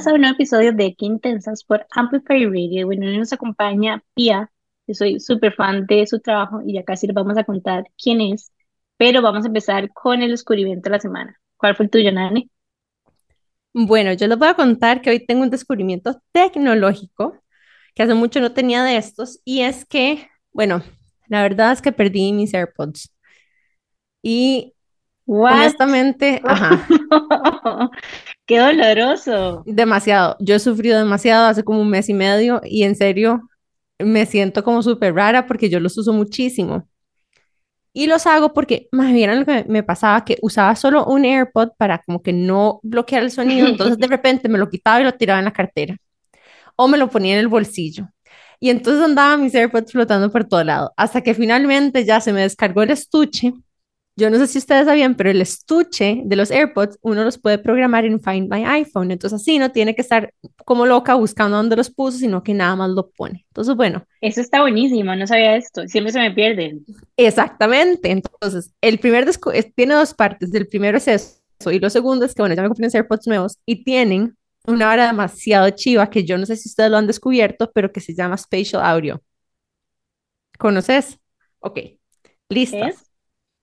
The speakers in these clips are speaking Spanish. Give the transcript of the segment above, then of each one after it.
Bienvenidas a un nuevo episodio de Qué Intensas por Amplify Radio. Bueno, hoy nos acompaña Pia. Yo soy súper fan de su trabajo y ya casi les vamos a contar quién es. Pero vamos a empezar con el descubrimiento de la semana. ¿Cuál fue el tuyo, Nani? Bueno, yo les voy a contar que hoy tengo un descubrimiento tecnológico que hace mucho no tenía de estos y es que, bueno, la verdad es que perdí mis AirPods. Y honestamente, ajá, ¡Qué doloroso! demasiado. Yo he sufrido demasiado hace como un mes y medio y en serio me siento como súper rara porque yo los uso muchísimo. Y los hago porque, más bien lo que me pasaba, que usaba solo un AirPod para como que no bloquear el sonido, entonces de repente me lo quitaba y lo tiraba en la cartera o me lo ponía en el bolsillo. Y entonces andaba mis AirPods flotando por todo lado, hasta que finalmente ya se me descargó el estuche. Yo no sé si ustedes sabían, pero el estuche de los AirPods uno los puede programar en Find My iPhone. Entonces así no tiene que estar como loca buscando dónde los puso, sino que nada más lo pone. Entonces, bueno. Eso está buenísimo, no sabía esto. Siempre se me pierden. Exactamente. Entonces, el primer tiene dos partes. El primero es eso. Y lo segundo es que, bueno, ya me compré unos AirPods nuevos y tienen una hora demasiado chiva que yo no sé si ustedes lo han descubierto, pero que se llama Spatial Audio. ¿Conoces? Ok, listas.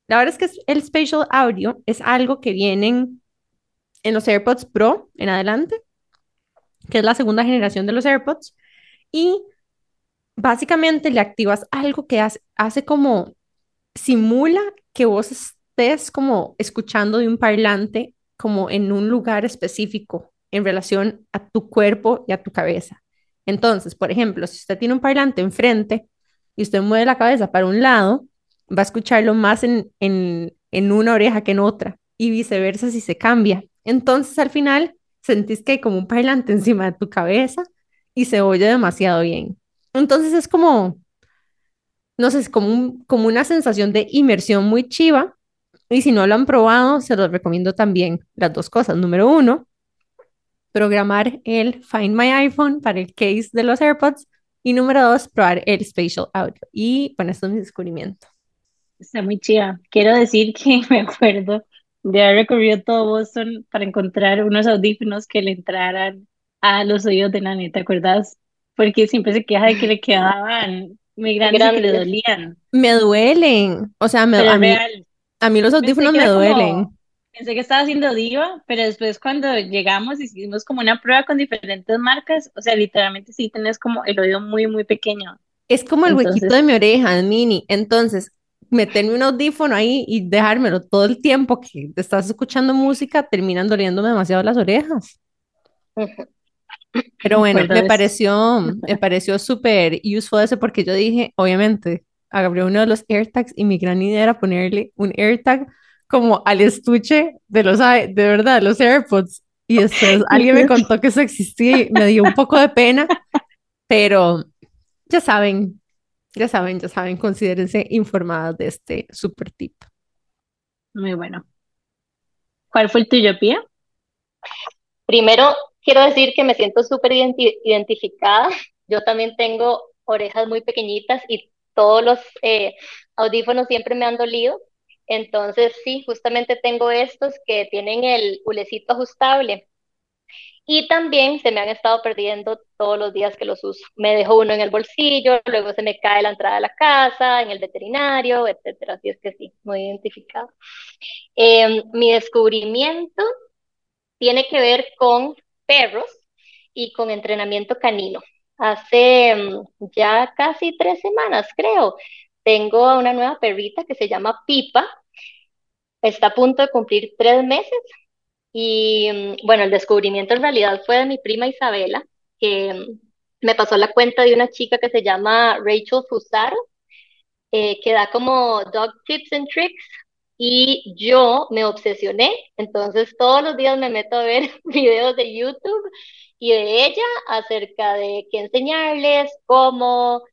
La verdad es que el Spatial Audio es algo que vienen en los AirPods Pro en adelante, que es la segunda generación de los AirPods, y básicamente le activas algo que hace, como simula que vos estés como escuchando de un parlante como en un lugar específico en relación a tu cuerpo y a tu cabeza. Entonces, por ejemplo, si usted tiene un parlante enfrente y usted mueve la cabeza para un lado, va a escucharlo más en, en, en una oreja que en otra y viceversa si se cambia. Entonces, al final, sentís que hay como un parlante encima de tu cabeza y se oye demasiado bien. Entonces, es como, no sé, es como, como una sensación de inmersión muy chiva. Y si no lo han probado, se los recomiendo también las dos cosas. Número uno, programar el Find My iPhone para el case de los AirPods. Y número dos, probar el Spatial Audio. Y bueno, esto es mi descubrimiento. Está muy chida. Quiero decir que me acuerdo de haber recorrido todo Boston para encontrar unos audífonos que le entraran a los oídos de Nani, ¿te acuerdas? Porque siempre se queja de que le quedaban muy grandes, y que le dolían. Me duelen. O sea, me, a, mí, a mí los audífonos me duelen pensé que estaba haciendo diva, pero después cuando llegamos hicimos como una prueba con diferentes marcas, o sea, literalmente sí tenés como el oído muy, muy pequeño. Es como el huequito de mi oreja, mini. Entonces, meterme un audífono ahí y dejármelo todo el tiempo que estás escuchando música, terminan doliéndome demasiado las orejas. Pero bueno, me pareció, me pareció súper useful ese porque yo dije, obviamente, agarré uno de los AirTags y mi gran idea era ponerle un AirTag como al estuche de los, de verdad, los AirPods. Y después alguien me contó que eso existía y me dio un poco de pena, pero ya saben, ya saben, ya saben, considérense informadas de este super tip. Muy bueno. ¿Cuál fue el tuyo, Pía? Primero, quiero decir que me siento súper identificada. Yo también tengo orejas muy pequeñitas y todos los eh, audífonos siempre me han dolido. Entonces, sí, justamente tengo estos que tienen el hulecito ajustable. Y también se me han estado perdiendo todos los días que los uso. Me dejo uno en el bolsillo, luego se me cae la entrada de la casa, en el veterinario, etcétera. Así es que sí, muy identificado. Em, mi descubrimiento tiene que ver con perros y con entrenamiento canino. Hace em, ya casi tres semanas, creo, tengo una nueva perrita que se llama Pipa. Está a punto de cumplir tres meses. Y mm, bueno, el descubrimiento en realidad fue de mi prima Isabela, que mm, me pasó la cuenta de una chica que se llama Rachel Fusaro, eh, que da como dog tips and tricks. Y yo me obsesioné, entonces todos los días me meto a ver videos de YouTube y de ella acerca de qué enseñarles, cómo,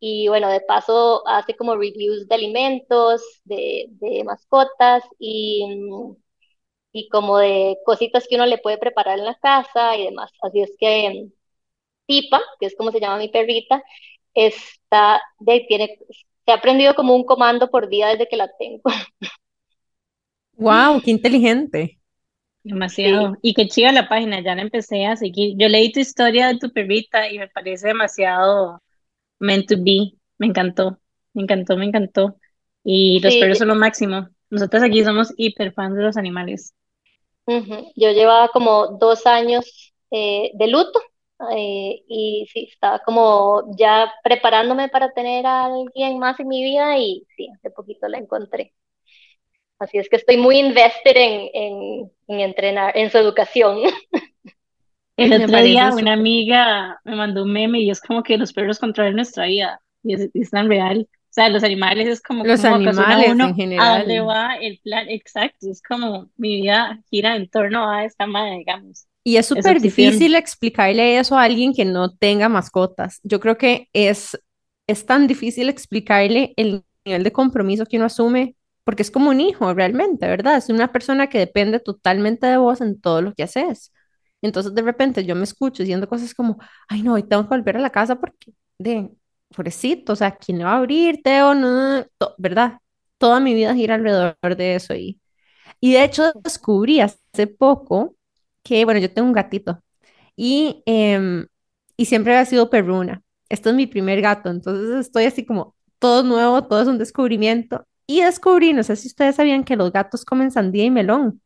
y bueno, de paso hace como reviews de alimentos, de, mascotas y, y como de cositas que uno le puede preparar en la casa y demás. Así es que Pipa, que es como se llama mi perrita, está de, tiene, se ha aprendido como un comando por día desde que la tengo. ¡Wow! ¡Qué inteligente! Demasiado. Y qué chiva la página, ya la empecé a seguir. Yo leí tu historia de tu perrita y me parece demasiado meant to be. Me encantó, me encantó, me encantó. Y los Sí, perros son lo máximo. Nosotros aquí somos hiper fans de los animales. Yo llevaba como dos años eh, de luto eh, y sí, estaba como ya preparándome para tener a alguien más en mi vida y sí, hace poquito la encontré. Así es que estoy muy invested en, en, en entrenar, en su educación. El otro día una amiga me mandó un meme y es como que los perros controlan nuestra vida. Y es, es tan real. O sea, los animales es como Los ocasiona animales en uno a dónde general. va el plan. Exacto. Es como mi vida gira en torno a esta madre, digamos. Y es súper difícil explicarle eso a alguien que no tenga mascotas. Yo creo que es, es tan difícil explicarle el nivel de compromiso que uno asume, porque es como un hijo realmente, ¿verdad? Es una persona que depende totalmente de vos en todo lo que haces. Entonces de repente yo me escucho diciendo cosas como, ay no, hoy tengo que volver a la casa porque, de, pobrecito, o sea, ¿quién le va a abrir, Teo? No, to- ¿verdad? Toda mi vida gira alrededor de eso y y de hecho descubrí hace poco que, bueno, yo tengo un gatito y, em, y siempre ha sido perruna. Este es mi primer gato, entonces estoy así como todo nuevo, todo es un descubrimiento. Y descubrí, no sé si ustedes sabían que los gatos comen sandía y melón.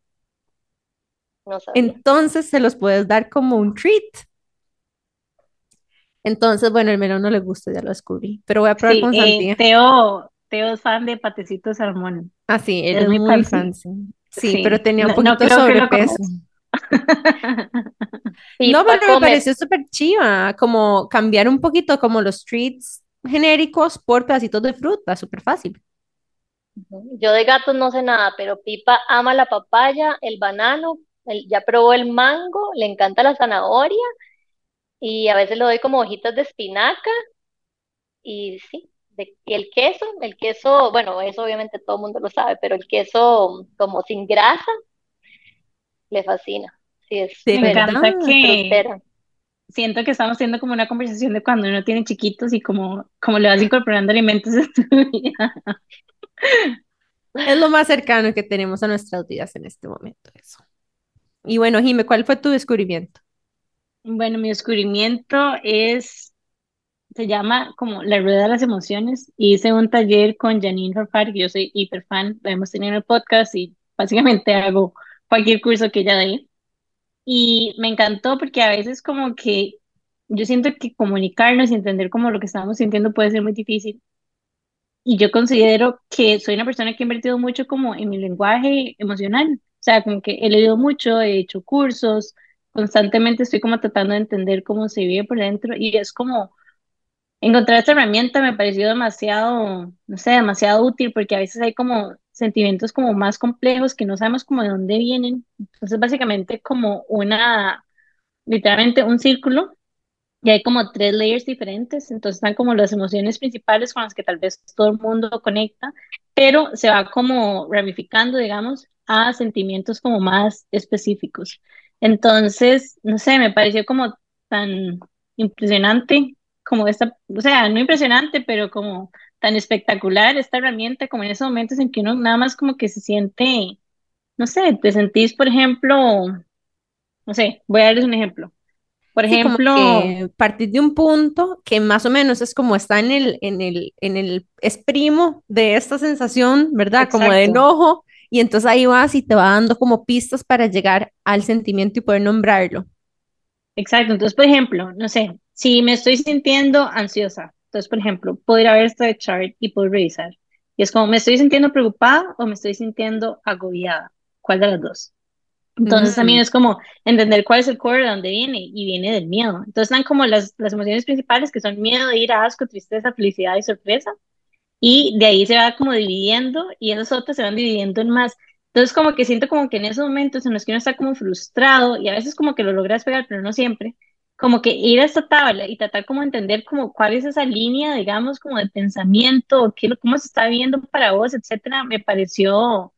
No sabía. Entonces se los puedes dar como un treat. Entonces, bueno, el melón no le gusta, ya lo descubrí, pero voy a probar Sí, con eh, sandía. Teo, Teo es fan de Patecito Salmón. Ah, sí, él es Es muy fancy. fancy. Sí, pero Sí, tenía un no, no poquito lo sobrepeso. No, pero me pareció súper chiva, como cambiar un poquito como los treats genéricos por pedacitos de fruta, súper fácil. Yo de gatos no sé nada, pero Pipa ama la papaya, el banano, el- ya probó el mango, le encanta la zanahoria y a veces le doy como hojitas de espinaca y sí, de- y el queso, el queso, bueno, eso obviamente todo el mundo lo sabe, pero el queso como sin grasa le fascina. Sí, es Me súper encanta que frutera. siento que estamos teniendo como una conversación de cuando uno tiene chiquitos y como, como le vas incorporando alimentos en tu vida. Es lo más cercano que tenemos a nuestras vidas en este momento, eso. Y bueno, Jime, ¿cuál fue tu descubrimiento? Bueno, mi descubrimiento es, se llama como La Rueda de las Emociones. Hice un taller con Janine Rafar, que yo soy hiper fan, la hemos tenido en el podcast y básicamente hago cualquier curso que ella dé. Y me encantó porque a veces como que yo siento que comunicarnos y entender como lo que estamos sintiendo puede ser muy difícil. Y yo considero que soy una persona que ha invertido mucho como en mi lenguaje emocional. O sea, como que he leído mucho, he hecho cursos, constantemente estoy como tratando de entender cómo se vive por dentro y es como encontrar esta herramienta me pareció demasiado, no sé, demasiado útil porque a veces hay como sentimientos como más complejos que no sabemos como de dónde vienen. Entonces, básicamente como una, literalmente un círculo y hay como tres layers diferentes, entonces están como las emociones principales con las que tal vez todo el mundo conecta, pero se va como ramificando, digamos, a sentimientos como más específicos. Entonces, no sé, me pareció como tan impresionante como esta, o sea, no impresionante, pero como tan espectacular esta herramienta, como en esos momentos en que uno nada más como que se siente, no sé, te sentís, por ejemplo, no sé, voy a darles un ejemplo. Por Sí, ejemplo, partir de un punto que más o menos es como está en el, en el, en el, es primo de esta sensación, ¿verdad? Como de enojo, y entonces ahí vas y te va dando como pistas para llegar al sentimiento y poder nombrarlo. Exacto, entonces, por ejemplo, no sé, si me estoy sintiendo ansiosa, entonces, por ejemplo, puedo ir a ver este chart y puedo revisar. Y es como, ¿me estoy sintiendo preocupada o me estoy sintiendo agobiada? ¿Cuál de las dos? Entonces también es como entender cuál es el core de dónde viene y viene del miedo. Entonces están como las, las emociones principales que son miedo, ira, asco, tristeza, felicidad y sorpresa. Y de ahí se va como dividiendo y esas otras se van dividiendo en más. Entonces como que siento como que en esos momentos en los que uno está como frustrado y a veces como que lo logras pegar, pero no siempre, como que ir a esta tabla y tratar como entender como cuál es esa línea, digamos, como de pensamiento, o qué, cómo se está viendo para vos, etcétera, me pareció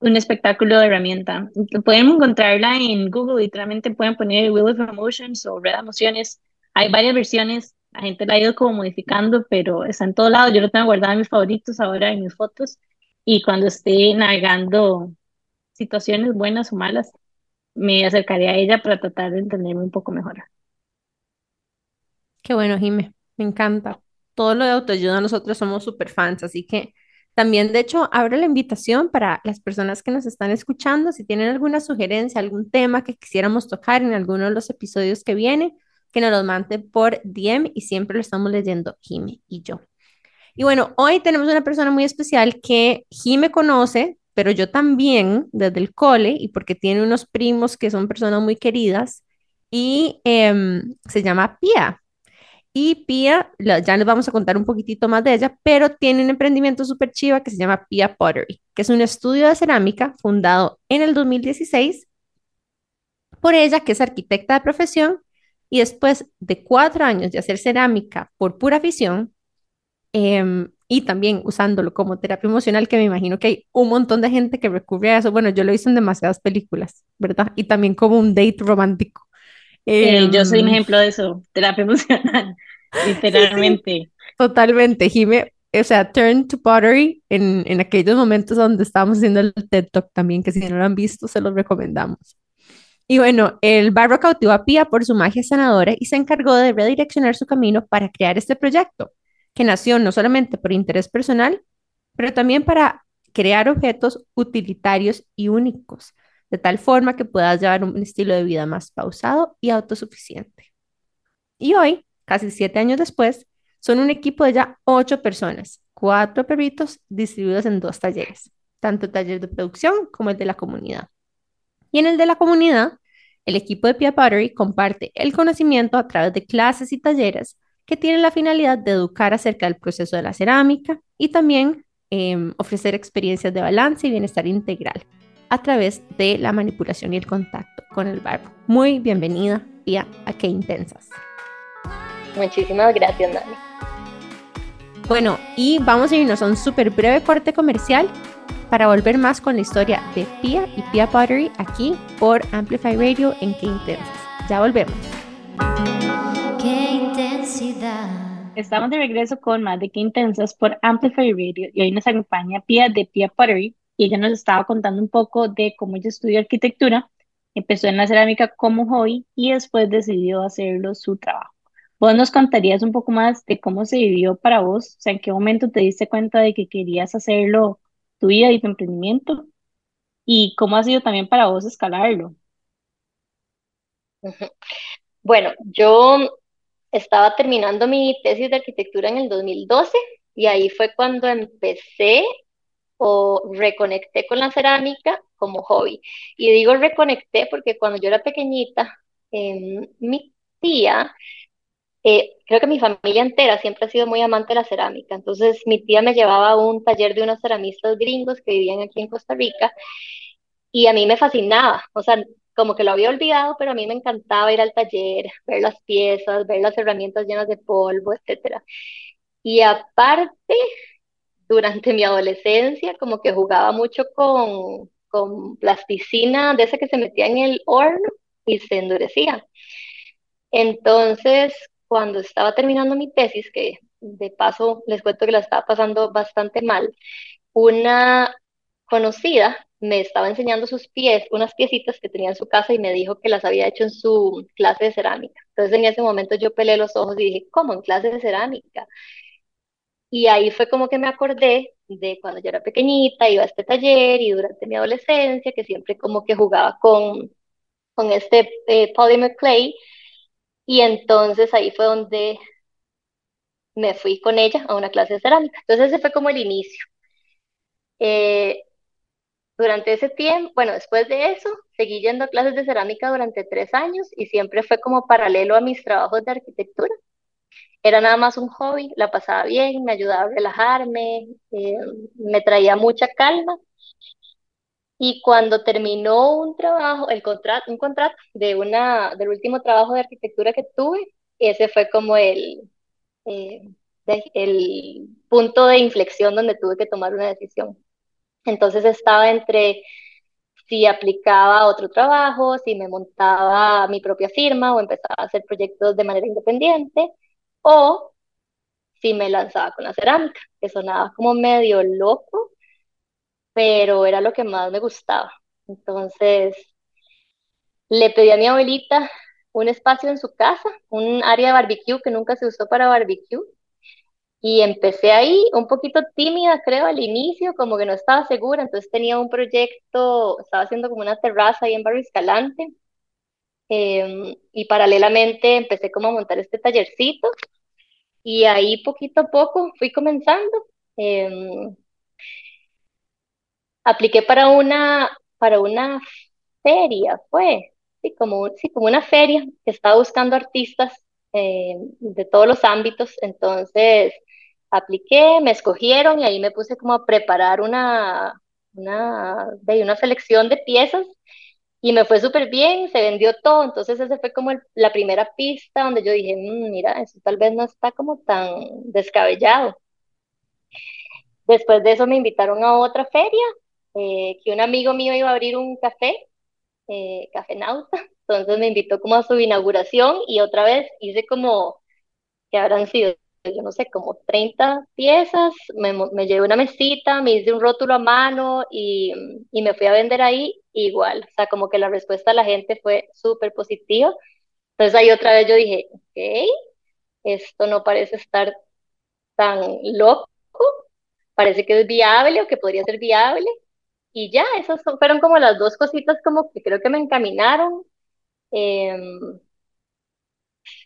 un espectáculo de herramienta. Pueden encontrarla en Google, literalmente pueden poner Wheel of Emotions o Red Emociones. Hay varias versiones, la gente la ha ido como modificando, pero está en todo lado. Yo lo tengo guardado en mis favoritos ahora en mis fotos y cuando esté navegando situaciones buenas o malas, me acercaría a ella para tratar de entenderme un poco mejor. Qué bueno, Jime, me encanta. Todo lo de autoayuda nosotros somos súper fans, así que también, de hecho, abro la invitación para las personas que nos están escuchando, si tienen alguna sugerencia, algún tema que quisiéramos tocar en alguno de los episodios que viene, que nos los manden por DM y siempre lo estamos leyendo Jime y yo. Y bueno, hoy tenemos una persona muy especial que Jime conoce, pero yo también desde el cole y porque tiene unos primos que son personas muy queridas y em, se llama Pia. Y Pia, ya les vamos a contar un poquitito más de ella, pero tiene un emprendimiento súper chiva que se llama Pia Pottery, que es un estudio de cerámica fundado en el 2016 por ella, que es arquitecta de profesión, y después de cuatro años de hacer cerámica por pura afición, em, y también usándolo como terapia emocional, que me imagino que hay un montón de gente que recurre a eso. Bueno, yo lo hice en demasiadas películas, ¿verdad? Y también como un date romántico. Eh, yo soy un em, ejemplo de eso, terapia emocional, literalmente. totalmente, Jime, o sea, Turn to Pottery en, en aquellos momentos donde estábamos haciendo el TED Talk también, que si no lo han visto, se los recomendamos. Y bueno, el barro cautivó a Pia por su magia sanadora y se encargó de redireccionar su camino para crear este proyecto, que nació no solamente por interés personal, pero también para crear objetos utilitarios y únicos de tal forma que puedas llevar un estilo de vida más pausado y autosuficiente. Y hoy, casi siete años después, son un equipo de ya ocho personas, cuatro perritos distribuidos en dos talleres, tanto el taller de producción como el de la comunidad. Y en el de la comunidad, el equipo de Pia Pottery comparte el conocimiento a través de clases y talleres que tienen la finalidad de educar acerca del proceso de la cerámica y también em, ofrecer experiencias de balance y bienestar integral a través de la manipulación y el contacto con el barbo. Muy bienvenida, Pia, a Qué Intensas. Muchísimas gracias, Nani. Bueno, y vamos a irnos a un súper breve corte comercial para volver más con la historia de Pia y Pia Pottery aquí por Amplify Radio en Qué Intensas. Ya volvemos. Qué intensidad. Estamos de regreso con más de Qué Intensas por Amplify Radio y hoy nos acompaña Pia de Pia Pottery y ella nos estaba contando un poco de cómo ella estudió arquitectura, empezó en la cerámica como hobby y después decidió hacerlo su trabajo. ¿Vos nos contarías un poco más de cómo se vivió para vos? O sea, ¿en qué momento te diste cuenta de que querías hacerlo tu vida y tu emprendimiento? ¿Y cómo ha sido también para vos escalarlo? Bueno, yo estaba terminando mi tesis de arquitectura en el 2012 y ahí fue cuando empecé o reconecté con la cerámica como hobby. Y digo reconecté porque cuando yo era pequeñita, em, mi tía, eh, creo que mi familia entera siempre ha sido muy amante de la cerámica. Entonces mi tía me llevaba a un taller de unos ceramistas gringos que vivían aquí en Costa Rica y a mí me fascinaba. O sea, como que lo había olvidado, pero a mí me encantaba ir al taller, ver las piezas, ver las herramientas llenas de polvo, etcétera. Y aparte, durante mi adolescencia como que jugaba mucho con, con plasticina de esa que se metía en el horno y se endurecía. Entonces, cuando estaba terminando mi tesis, que de paso les cuento que la estaba pasando bastante mal, una conocida me estaba enseñando sus pies, unas piecitas que tenía en su casa y me dijo que las había hecho en su clase de cerámica. Entonces en ese momento yo pelé los ojos y dije, ¿cómo en clase de cerámica? Y ahí fue como que me acordé de cuando yo era pequeñita, iba a este taller y durante mi adolescencia, que siempre como que jugaba con, con este eh, polymer clay. Y entonces ahí fue donde me fui con ella a una clase de cerámica. Entonces ese fue como el inicio. Eh, durante ese tiempo, bueno, después de eso, seguí yendo a clases de cerámica durante tres años y siempre fue como paralelo a mis trabajos de arquitectura era nada más un hobby, la pasaba bien, me ayudaba a relajarme, eh, me traía mucha calma. Y cuando terminó un trabajo, el contrato, un contrato de una, del último trabajo de arquitectura que tuve, ese fue como el, eh, el punto de inflexión donde tuve que tomar una decisión. Entonces estaba entre si aplicaba otro trabajo, si me montaba mi propia firma o empezaba a hacer proyectos de manera independiente o si me lanzaba con la cerámica, que sonaba como medio loco, pero era lo que más me gustaba. Entonces, le pedí a mi abuelita un espacio en su casa, un área de barbecue que nunca se usó para barbecue. Y empecé ahí un poquito tímida, creo, al inicio, como que no estaba segura. Entonces tenía un proyecto, estaba haciendo como una terraza ahí en Barrio Escalante. Em, y paralelamente empecé como a montar este tallercito. Y ahí poquito a poco fui comenzando. Em, apliqué para una, para una feria, fue, sí, como, sí, como una feria que estaba buscando artistas eh, de todos los ámbitos. Entonces, apliqué, me escogieron y ahí me puse como a preparar una, una, de una selección de piezas y me fue súper bien, se vendió todo. Entonces, esa fue como la primera pista donde yo dije, mm, mira, eso tal vez no está como tan descabellado. Después de eso me invitaron a otra feria, eh, que un amigo mío iba a abrir un café eh, Café Nauta, entonces me invitó como a su inauguración y otra vez hice como, que habrán sido, yo no sé, como 30 piezas, me, me llevé una mesita, me hice un rótulo a mano y, y me fui a vender ahí igual, o sea, como que la respuesta de la gente fue súper positiva. Entonces ahí otra vez yo dije, ok, esto no parece estar tan loco, parece que es viable o que podría ser viable y ya, esas fueron como las dos cositas como que creo que me encaminaron. Em,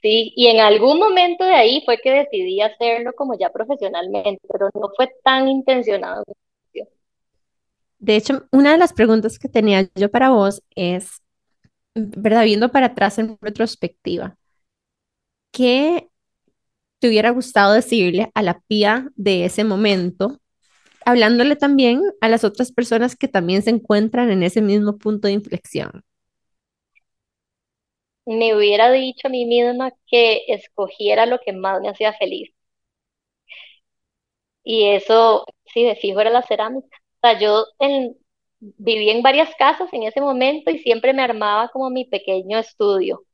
sí, y en algún momento de ahí fue que decidí hacerlo como ya profesionalmente, pero no fue tan intencionado. De hecho, una de las preguntas que tenía yo para vos es, ¿verdad? Viendo para atrás en retrospectiva, ¿qué te hubiera gustado decirle a la Pía de ese momento hablándole también a las otras personas que también se encuentran en ese mismo punto de inflexión. Me hubiera dicho a mí misma que escogiera lo que más me hacía feliz. Y eso, sí, de fijo era la cerámica. O sea, yo viví en varias casas en ese momento y siempre me armaba como mi pequeño estudio.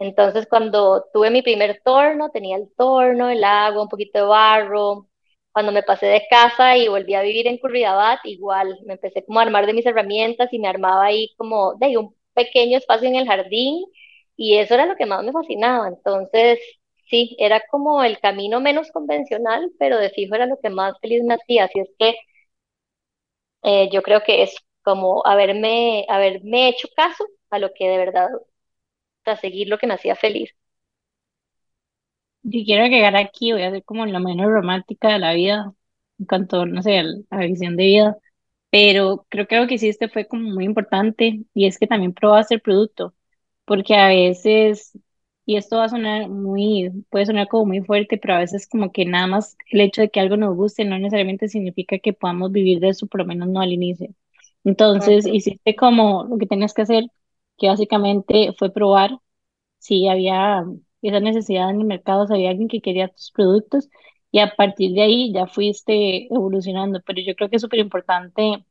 Entonces, cuando tuve mi primer torno, tenía el torno, el agua, un poquito de barro, cuando me pasé de casa y volví a vivir en Curridabat, igual me empecé como a armar de mis herramientas y me armaba ahí como de un pequeño espacio en el jardín y eso era lo que más me fascinaba. Entonces, sí, era como el camino menos convencional, pero de fijo era lo que más feliz me hacía. Así es que eh, yo creo que es como haberme, haberme hecho caso a lo que de verdad, a seguir lo que me hacía feliz. Yo quiero llegar aquí, voy a ser como la menos romántica de la vida, en cuanto, no sé, a la visión de vida, pero creo que lo que hiciste fue como muy importante y es que también probaste el producto, porque a veces, y esto va a sonar muy, puede sonar como muy fuerte, pero a veces como que nada más el hecho de que algo nos guste no necesariamente significa que podamos vivir de eso, por lo menos no al inicio. Entonces, hiciste como lo que tenías que hacer, que básicamente fue probar si había esa necesidad en el mercado, había alguien que quería tus productos y a partir de ahí ya fuiste evolucionando. Pero yo creo que es súper importante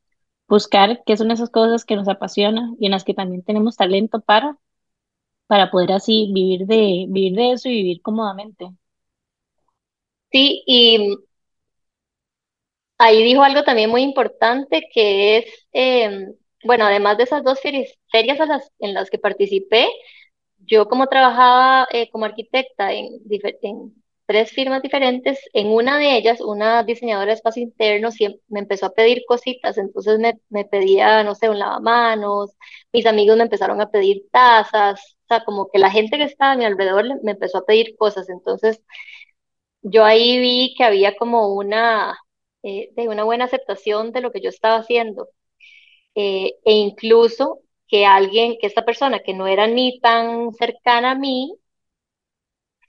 buscar qué son esas cosas que nos apasionan y en las que también tenemos talento para, para poder así vivir de, vivir de eso y vivir cómodamente. Sí, y ahí dijo algo también muy importante que es, em, bueno, además de esas dos ferias a las, en las que participé, yo como trabajaba eh, como arquitecta en, tres firmas diferentes, en una de ellas, una diseñadora de espacio interno me empezó a pedir cositas, entonces me, me, pedía, no sé, un lavamanos, mis amigos me empezaron a pedir tazas, o sea, como que la gente que estaba a mi alrededor me empezó a pedir cosas, entonces yo ahí vi que había como una, eh, de una buena aceptación de lo que yo estaba haciendo. Eh, e incluso que alguien, que esta persona que no era ni tan cercana a mí,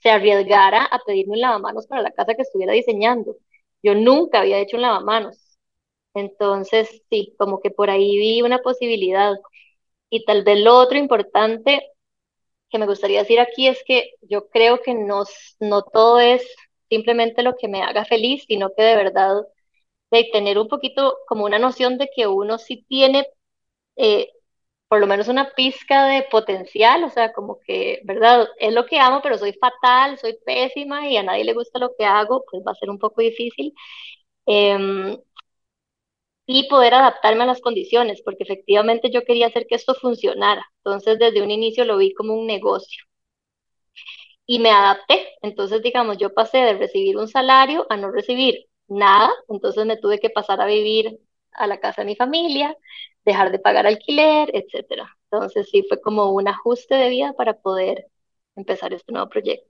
se arriesgara a pedirme un lavamanos para la casa que estuviera diseñando. Yo nunca había hecho un lavamanos. Entonces, sí, como que por ahí vi una posibilidad. Y tal vez lo otro importante que me gustaría decir aquí es que yo creo que no, no todo es simplemente lo que me haga feliz, sino que de verdad de tener un poquito como una noción de que uno sí tiene eh, por lo menos una pizca de potencial, o sea, como que, ¿verdad? Es lo que amo, pero soy fatal, soy pésima y a nadie le gusta lo que hago, pues va a ser un poco difícil. Em, y poder adaptarme a las condiciones, porque efectivamente yo quería hacer que esto funcionara. Entonces, desde un inicio lo vi como un negocio y me adapté. Entonces, digamos, yo pasé de recibir un salario a no recibir nada, entonces me tuve que pasar a vivir a la casa de mi familia, dejar de pagar alquiler, etcétera. Entonces, sí fue como un ajuste de vida para poder empezar este nuevo proyecto.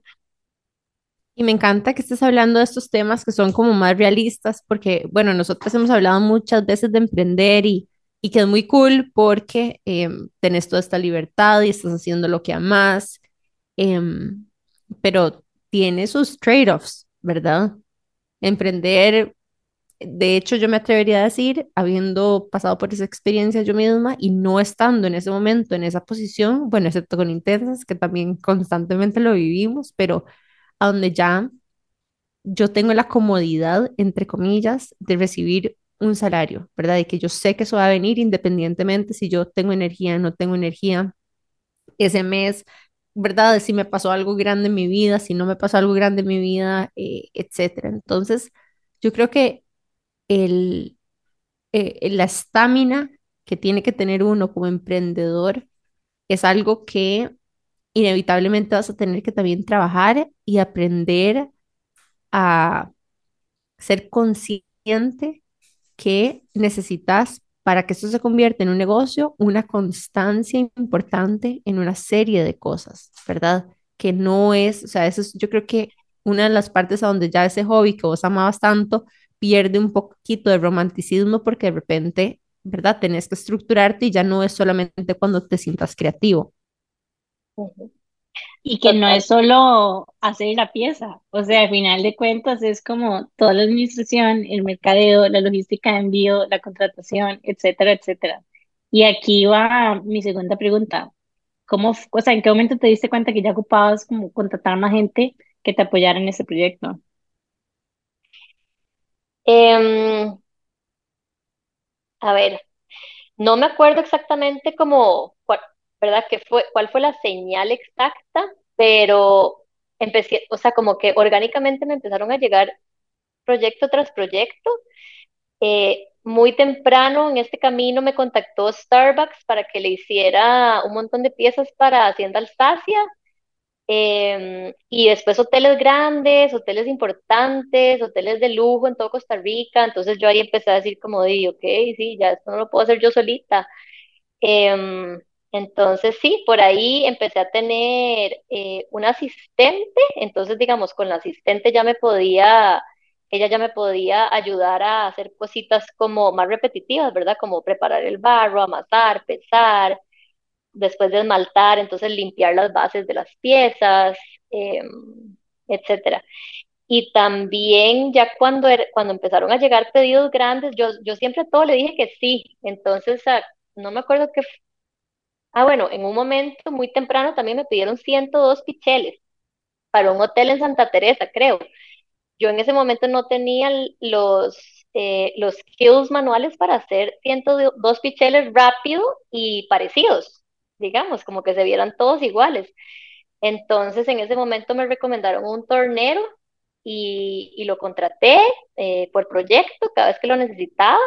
Y me encanta que estés hablando de estos temas que son como más realistas, porque, bueno, nosotros hemos hablado muchas veces de emprender y, y que es muy cool porque eh, tenés toda esta libertad y estás haciendo lo que amas, eh, pero tiene sus trade-offs, ¿verdad? Emprender, de hecho, yo me atrevería a decir, habiendo pasado por esa experiencia yo misma y no estando en ese momento, en esa posición, bueno, excepto con Intensas, que también constantemente lo vivimos, pero a donde ya yo tengo la comodidad, entre comillas, de recibir un salario, ¿verdad? Y que yo sé que eso va a venir independientemente si yo tengo energía, no tengo energía. Ese mes, ¿verdad? De si me pasó algo grande en mi vida, si no me pasó algo grande en mi vida, eh, etcétera. Entonces, yo creo que el, eh, la estamina que tiene que tener uno como emprendedor es algo que inevitablemente vas a tener que también trabajar y aprender a ser consciente que necesitas para que esto se convierta en un negocio, una constancia importante en una serie de cosas, ¿verdad? Que no es, o sea, eso es, yo creo que una de las partes a donde ya ese hobby que vos amabas tanto pierde un poquito de romanticismo porque de repente, ¿verdad? Tenés que estructurarte y ya no es solamente cuando te sientas creativo. Y que no es solo hacer la pieza, o sea, al final de cuentas es como toda la administración, el mercadeo, la logística de envío, la contratación, etcétera, etcétera. Y aquí va mi segunda pregunta. ¿Cómo, o sea, en qué momento te diste cuenta que ya ocupabas como contratar más gente que te apoyara en ese proyecto? Em, a ver, no me acuerdo exactamente cómo, ¿verdad? ¿Qué fue, cuál fue la señal exacta? Pero empecé, o sea, como que orgánicamente me empezaron a llegar proyecto tras proyecto. Eh, muy temprano en este camino me contactó Starbucks para que le hiciera un montón de piezas para Hacienda Alsacia. Em, y después hoteles grandes, hoteles importantes, hoteles de lujo en todo Costa Rica. Entonces yo ahí empecé a decir como, di, ok, sí, ya esto no lo puedo hacer yo solita. Em, entonces sí, por ahí empecé a tener eh, un asistente, entonces digamos, con la asistente ya me podía, ella ya me podía ayudar a hacer cositas como más repetitivas, ¿verdad? Como preparar el barro, amasar, pesar, después de esmaltar, entonces limpiar las bases de las piezas, eh, etcétera. Y también ya cuando, er, cuando empezaron a llegar pedidos grandes, yo, yo siempre a todo le dije que sí. Entonces, no me acuerdo qué. Ah, bueno, en un momento muy temprano también me pidieron 102 picheles para un hotel en Santa Teresa, creo. Yo en ese momento no tenía los, eh, los skills manuales para hacer 102 picheles rápido y parecidos digamos, como que se vieran todos iguales. Entonces, en ese momento me recomendaron un tornero y, y lo contraté eh, por proyecto cada vez que lo necesitaba.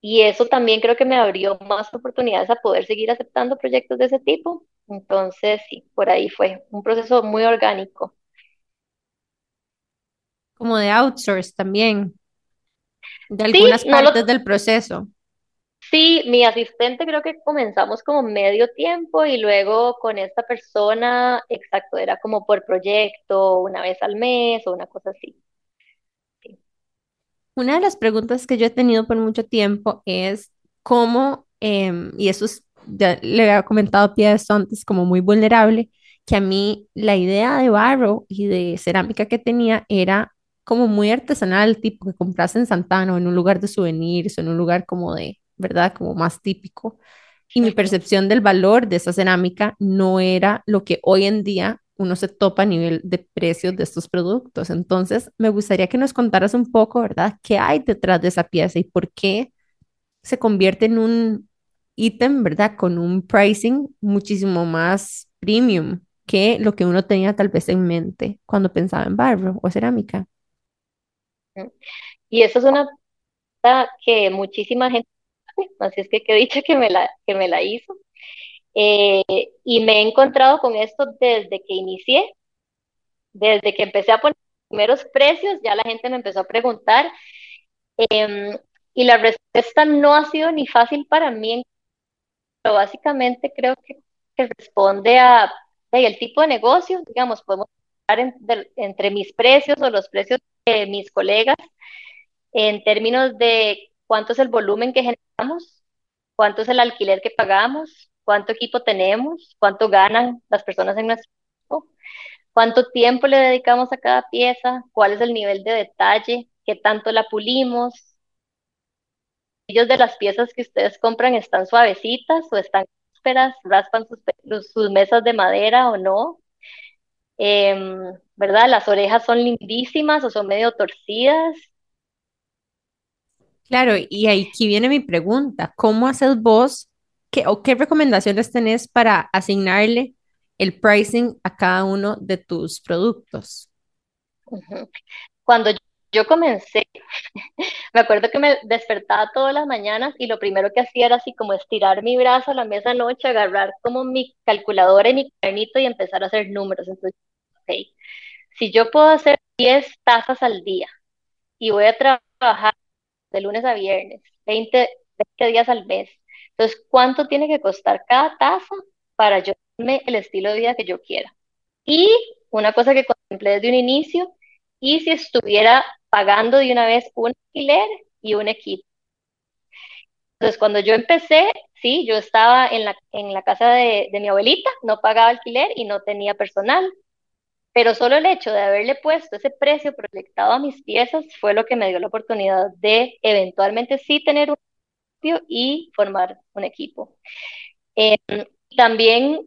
Y eso también creo que me abrió más oportunidades a poder seguir aceptando proyectos de ese tipo. Entonces, sí, por ahí fue un proceso muy orgánico. Como de outsource también, de algunas partes del proceso. Sí, mi asistente creo que comenzamos como medio tiempo y luego con esta persona, exacto, era como por proyecto, una vez al mes o una cosa así. Una de las preguntas que yo he tenido por mucho tiempo es cómo, em, y eso es, ya le había comentado a Pia antes, como muy vulnerable, que a mí la idea de barro y de cerámica que tenía era como muy artesanal, tipo que compras en Santana o en un lugar de souvenirs o en un lugar como de ¿verdad? Como más típico. Y mi percepción del valor de esa cerámica no era lo que hoy en día uno se topa a nivel de precios de estos productos. Entonces, me gustaría que nos contaras un poco, ¿verdad? ¿Qué hay detrás de esa pieza y por qué se convierte en un ítem, ¿verdad? Con un pricing muchísimo más premium que lo que uno tenía tal vez en mente cuando pensaba en barro o cerámica. Y esa es una que muchísima gente, así es que qué dicha que me la, que me la hizo. Eh, y me he encontrado con esto desde que inicié, desde que empecé a poner primeros precios, ya la gente me empezó a preguntar. Em, y la respuesta no ha sido ni fácil para mí, pero básicamente creo que, que responde a el tipo de negocio, digamos, podemos hablar entre mis precios o los precios de mis colegas en términos de cuánto es el volumen que generamos, cuánto es el alquiler que pagamos, cuánto equipo tenemos, cuánto ganan las personas en nuestro equipo, cuánto tiempo le dedicamos a cada pieza, cuál es el nivel de detalle, qué tanto la pulimos. Ellos de las piezas que ustedes compran están suavecitas o están ásperas, raspan sus, mesas de madera o no. Em, ¿Verdad? Las orejas son lindísimas o son medio torcidas. Claro, y aquí viene mi pregunta, ¿cómo haces vos qué, o qué recomendaciones tenés para asignarle el pricing a cada uno de tus productos? Cuando yo comencé, me acuerdo que me despertaba todas las mañanas y lo primero que hacía era así como estirar mi brazo a la mesa noche, agarrar como mi calculadora y mi cuadernito y empezar a hacer números. Entonces, ok, si yo puedo hacer 10 tazas al día y voy a trabajar de lunes a viernes, 20, 20 días al mes. Entonces, ¿cuánto tiene que costar cada taza para yo darme el estilo de vida que yo quiera? Y una cosa que contemplé desde un inicio, y si estuviera pagando de una vez un alquiler y un equipo. Entonces, cuando yo empecé, sí, yo estaba en la, en la casa de, de mi abuelita, no pagaba alquiler y no tenía personal. Pero solo el hecho de haberle puesto ese precio proyectado a mis piezas fue lo que me dio la oportunidad de eventualmente sí tener un y formar un equipo. Em, también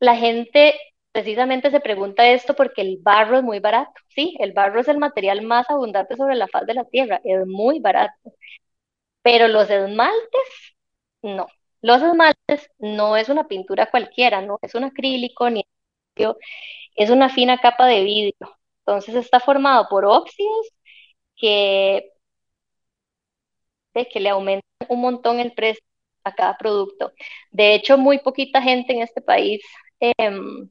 la gente precisamente se pregunta esto porque el barro es muy barato. Sí, el barro es el material más abundante sobre la faz de la tierra, es muy barato. Pero los esmaltes, no. Los esmaltes no es una pintura cualquiera, no es un acrílico ni es una fina capa de vidrio. Entonces está formado por óxidos que, que le aumentan un montón el precio a cada producto. De hecho, muy poquita gente en este país, em,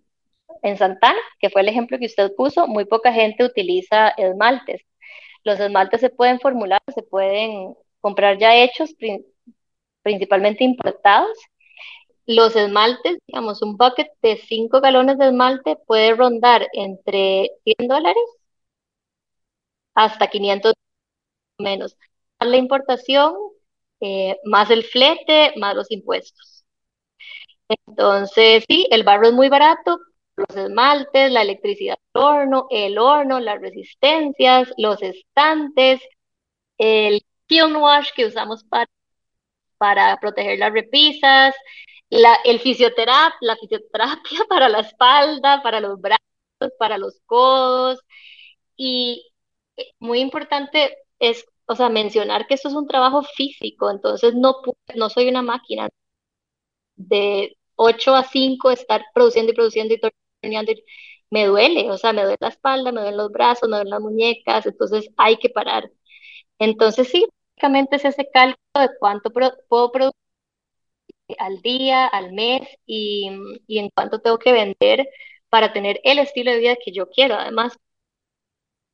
en Santana, que fue el ejemplo que usted puso, muy poca gente utiliza esmaltes. Los esmaltes se pueden formular, se pueden comprar ya hechos, principalmente importados, los esmaltes, digamos, un bucket de 5 galones de esmalte puede rondar entre 100 dólares hasta 500 menos. La importación, eh, más el flete, más los impuestos. Entonces, sí, el barro es muy barato, los esmaltes, la electricidad del horno, el horno, las resistencias, los estantes, el kiln wash que usamos para, para proteger las repisas, la, el fisioterapia, la fisioterapia para la espalda, para los brazos, para los codos. Y eh, muy importante es, o sea, mencionar que esto es un trabajo físico, entonces no, no soy una máquina de 8 a 5 estar produciendo y produciendo y torneando. Me duele, o sea, me duele la espalda, me duelen los brazos, me duelen las muñecas, entonces hay que parar. Entonces sí, básicamente es ese cálculo de cuánto puedo producir al día, al mes y, y en cuánto tengo que vender para tener el estilo de vida que yo quiero, además.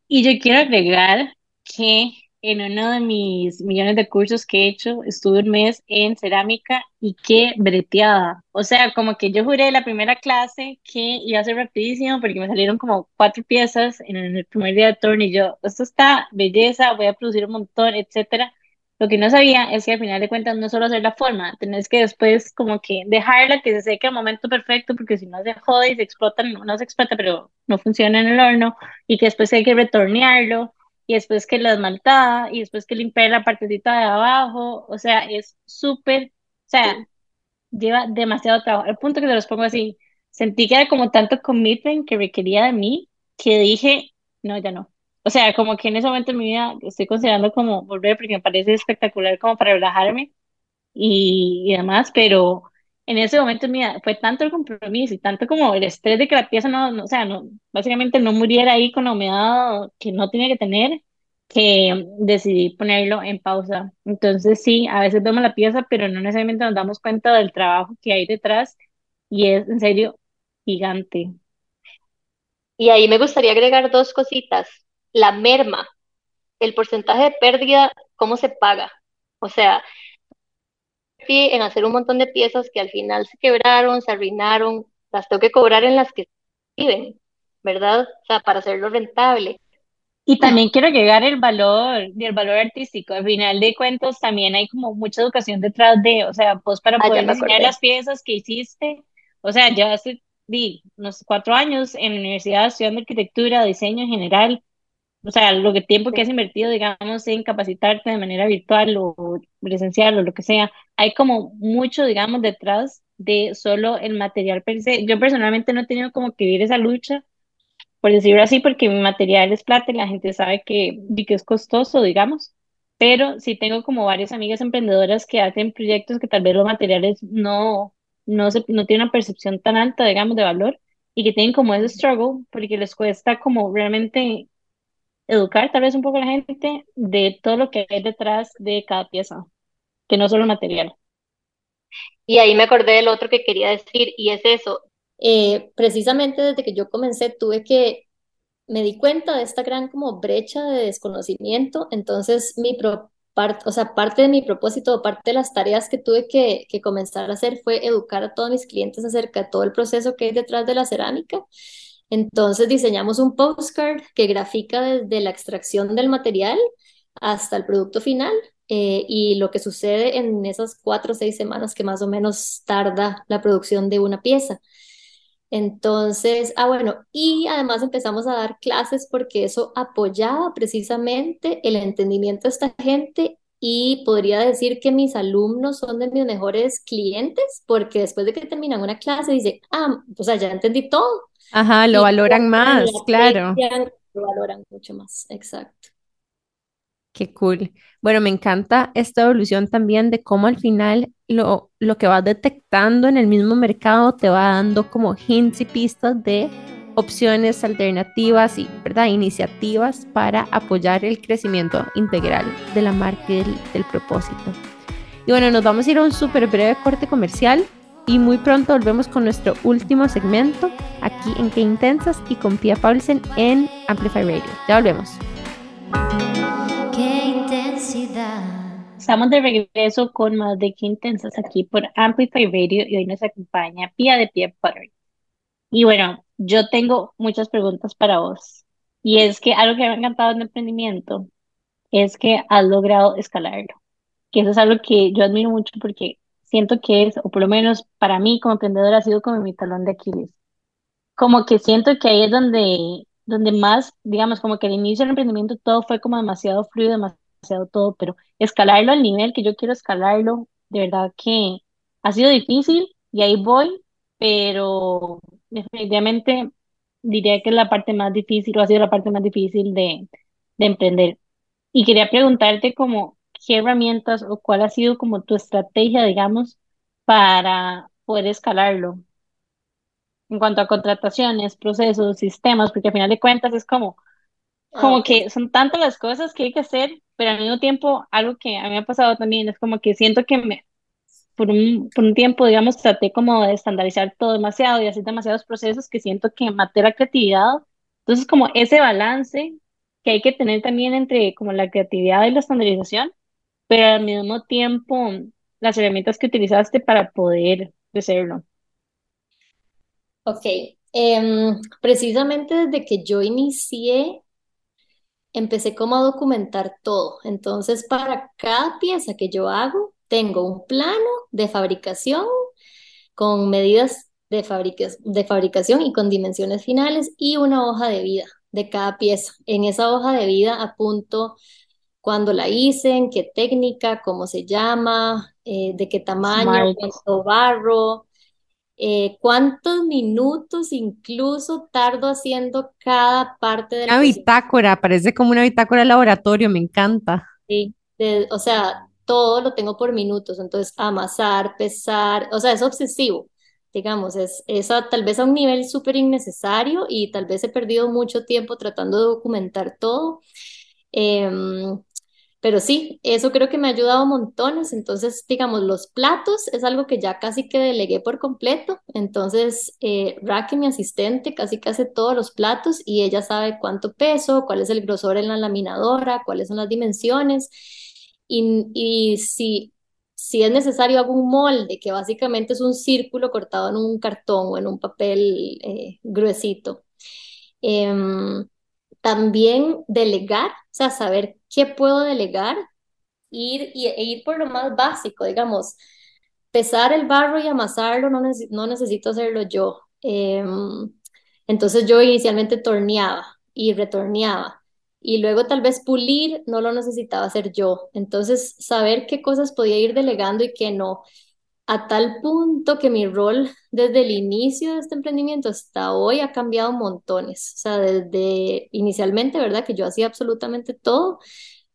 Y yo quiero agregar que en uno de mis millones de cursos que he hecho, estuve un mes en cerámica y qué breteada. O sea, como que yo juré la primera clase que iba a ser rapidísimo porque me salieron como cuatro piezas en el primer día de turno y yo, esto está belleza, voy a producir un montón, etcétera. Lo que no sabía es que al final de cuentas no solo hacer la forma, tenés que después como que dejarla que se seque al momento perfecto porque si no se jode y se explota, no, se explota, pero no funciona en el horno y que después hay que retornearlo y después que la esmaltada y después que limpiar la partecita de abajo, o sea, es súper, o sea, lleva demasiado trabajo. El punto que se los pongo así, sentí que era como tanto commitment que requería de mí que dije, no, ya no. O sea, como que en ese momento de mi vida estoy considerando como volver porque me parece espectacular como para relajarme y, y demás, pero en ese momento de mi vida fue tanto el compromiso y tanto como el estrés de que la pieza no, no o sea, no, básicamente no muriera ahí con la humedad que no tenía que tener, que decidí ponerlo en pausa. Entonces sí, a veces vemos la pieza, pero no necesariamente nos damos cuenta del trabajo que hay detrás y es en serio gigante. Y ahí me gustaría agregar dos cositas. La merma, el porcentaje de pérdida, ¿cómo se paga? O sea, en hacer un montón de piezas que al final se quebraron, se arruinaron, las tengo que cobrar en las que viven, ¿verdad? O sea, para hacerlo rentable. Y también quiero llegar el valor, el valor artístico. Al final de cuentos también hay como mucha educación detrás de, o sea, pues para Ah, poder diseñar las piezas que hiciste, o sea, ya hace di, unos cuatro años en la universidad estudiando arquitectura, diseño en general, o sea, lo que tiempo que has invertido, digamos, en capacitarte de manera virtual o presencial o lo que sea, hay como mucho, digamos, detrás de solo el material per se. Yo personalmente no he tenido como que vivir esa lucha por decirlo así, porque mi material es plata y la gente sabe que, que es costoso, digamos, pero sí tengo como varias amigas emprendedoras que hacen proyectos que tal vez los materiales no, no, se, no tienen una percepción tan alta, digamos, de valor y que tienen como ese struggle porque les cuesta como realmente educar tal vez un poco a la gente de todo lo que hay detrás de cada pieza, que no solo material. Y ahí me acordé del otro que quería decir, y es eso. Eh, precisamente desde que yo comencé, tuve que, me di cuenta de esta gran como brecha de desconocimiento, entonces mi pro, part- o sea, parte de mi propósito, parte de las tareas que tuve que, que comenzar a hacer fue educar a todos mis clientes acerca de todo el proceso que hay detrás de la cerámica. Entonces diseñamos un postcard que grafica desde la extracción del material hasta el producto final eh, y lo que sucede en esas cuatro o seis semanas que más o menos tarda la producción de una pieza. Entonces, ah, bueno, y además empezamos a dar clases porque eso apoyaba precisamente el entendimiento de esta gente y podría decir que mis alumnos son de mis mejores clientes porque después de que terminan una clase dicen, ah, o sea, ya entendí todo Ajá, lo y valoran más, claro. aprecian, lo valoran mucho más. Exacto. Qué cool. Bueno, me encanta esta evolución también de cómo al final lo, lo que vas detectando en el mismo mercado te va dando como hints y pistas de opciones alternativas y, ¿verdad? Iniciativas para apoyar el crecimiento integral de la marca y del, del propósito. Y bueno, nos vamos a ir a un súper breve corte comercial y muy pronto volvemos con nuestro último segmento aquí en Qué Intensas y con Pia Paulsen en Amplify Radio. Ya volvemos. Qué intensidad. Estamos de regreso con más de Qué Intensas aquí por Amplify Radio y hoy nos acompaña Pia de Pia Pottery. Y bueno, yo tengo muchas preguntas para vos. Y es que algo que me ha encantado en el emprendimiento es que has logrado escalarlo. Que eso es algo que yo admiro mucho porque siento que es, o por lo menos para mí como emprendedora, ha sido como mi talón de Aquiles. Como que siento que ahí es donde, donde más, digamos, como que al inicio del emprendimiento todo fue como demasiado fluido, demasiado todo, pero escalarlo al nivel que yo quiero escalarlo, de verdad que ha sido difícil y ahí voy, pero definitivamente diría que es la parte más difícil o ha sido la parte más difícil de, de emprender. Y quería preguntarte como qué herramientas o cuál ha sido como tu estrategia, digamos, para poder escalarlo en cuanto a contrataciones, procesos, sistemas, porque al final de cuentas es como, Ah, como que son tantas las cosas que hay que hacer, pero al mismo tiempo algo que a mí me ha pasado también es como que siento que me, por un, por un tiempo, digamos, traté como de estandarizar todo demasiado y hacer demasiados procesos que siento que maté la creatividad. Entonces, como ese balance que hay que tener también entre como la creatividad y la estandarización, pero al mismo tiempo las herramientas que utilizaste para poder hacerlo. Ok. Em, precisamente desde que yo inicié, empecé como a documentar todo. Entonces, para cada pieza que yo hago, tengo un plano de fabricación con medidas de fabrica- de fabricación y con dimensiones finales y una hoja de vida de cada pieza. En esa hoja de vida apunto cuándo la hice, en qué técnica, cómo se llama, eh, de qué tamaño, cuánto barro, eh, cuántos minutos incluso tardo haciendo cada parte del Una proceso. bitácora, parece como una bitácora de laboratorio, me encanta. Sí, de- o sea, todo lo tengo por minutos, entonces amasar, pesar, o sea, es obsesivo, digamos, es, es tal vez a un nivel súper innecesario y tal vez he perdido mucho tiempo tratando de documentar todo. Em, pero sí, eso creo que me ha ayudado montones. Entonces, digamos, los platos es algo que ya casi que delegué por completo. Entonces, eh, Raquel, mi asistente, casi que hace todos los platos y ella sabe cuánto peso, cuál es el grosor en la laminadora, cuáles son las dimensiones. Y, y si, si es necesario algún molde, que básicamente es un círculo cortado en un cartón o en un papel eh, gruesito. Em, también delegar, o sea, saber qué puedo delegar, ir y, e ir por lo más básico, digamos, pesar el barro y amasarlo, no, no necesito hacerlo yo. Em, entonces yo inicialmente torneaba y retorneaba. Y luego tal vez pulir no lo necesitaba hacer yo. Entonces, saber qué cosas podía ir delegando y qué no a tal punto que mi rol desde el inicio de este emprendimiento hasta hoy ha cambiado montones. O sea, desde inicialmente, ¿verdad? Que yo hacía absolutamente todo,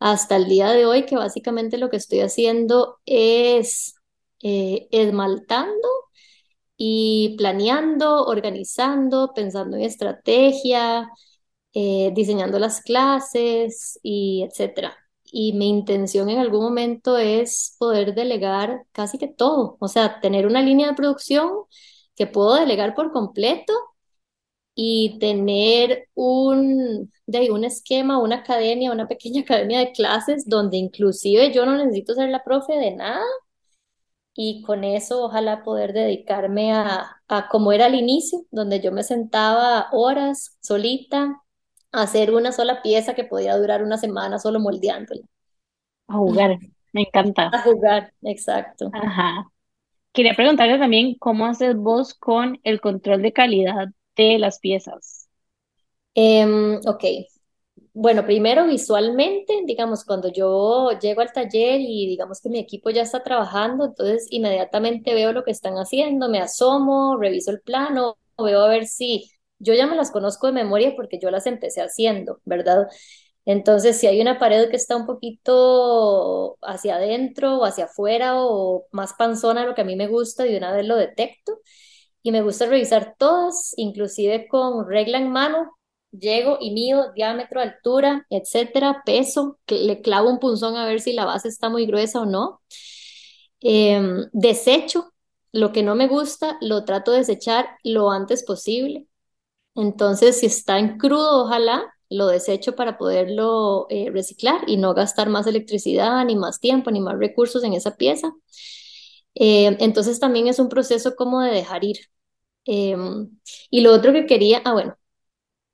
hasta el día de hoy, que básicamente lo que estoy haciendo es eh, esmaltando y planeando, organizando, pensando en estrategia, eh, diseñando las clases y etcétera. Y mi intención en algún momento es poder delegar casi que todo, o sea, tener una línea de producción que puedo delegar por completo y tener un, de un esquema, una academia, una pequeña academia de clases donde inclusive yo no necesito ser la profe de nada y con eso ojalá poder dedicarme a, a como era al inicio, donde yo me sentaba horas solita hacer una sola pieza que podía durar una semana solo moldeándola. A jugar, me encanta. A jugar, exacto. Ajá. Quería preguntarle también cómo haces vos con el control de calidad de las piezas. Em, ok. Bueno, primero visualmente, digamos, cuando yo llego al taller y digamos que mi equipo ya está trabajando, entonces inmediatamente veo lo que están haciendo, me asomo, reviso el plano, veo a ver si yo ya me las conozco de memoria porque yo las empecé haciendo, ¿verdad? Entonces, si hay una pared que está un poquito hacia adentro o hacia afuera o más panzona, lo que a mí me gusta, de una vez lo detecto. Y me gusta revisar todas, inclusive con regla en mano. Llego y mido diámetro, altura, etcétera, peso, le clavo un punzón a ver si la base está muy gruesa o no. Em, desecho, lo que no me gusta, lo trato de desechar lo antes posible. Entonces, si está en crudo, ojalá lo desecho para poderlo eh, reciclar y no gastar más electricidad, ni más tiempo, ni más recursos en esa pieza. Eh, entonces, también es un proceso como de dejar ir. Em, y lo otro que quería, ah, bueno,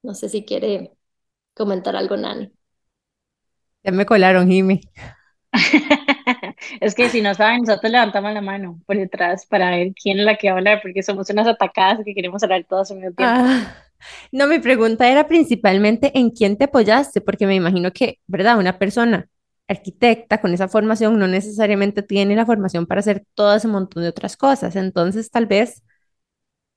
no sé si quiere comentar algo, Nani. Ya me colaron, Jimmy. Es que si no saben, nosotros levantamos la mano por detrás para ver quién es la que va a hablar, porque somos unas atacadas que queremos hablar todos al mismo tiempo. Ah, no, mi pregunta era principalmente en quién te apoyaste, porque me imagino que, ¿verdad? Una persona arquitecta con esa formación no necesariamente tiene la formación para hacer todo ese montón de otras cosas. Entonces, tal vez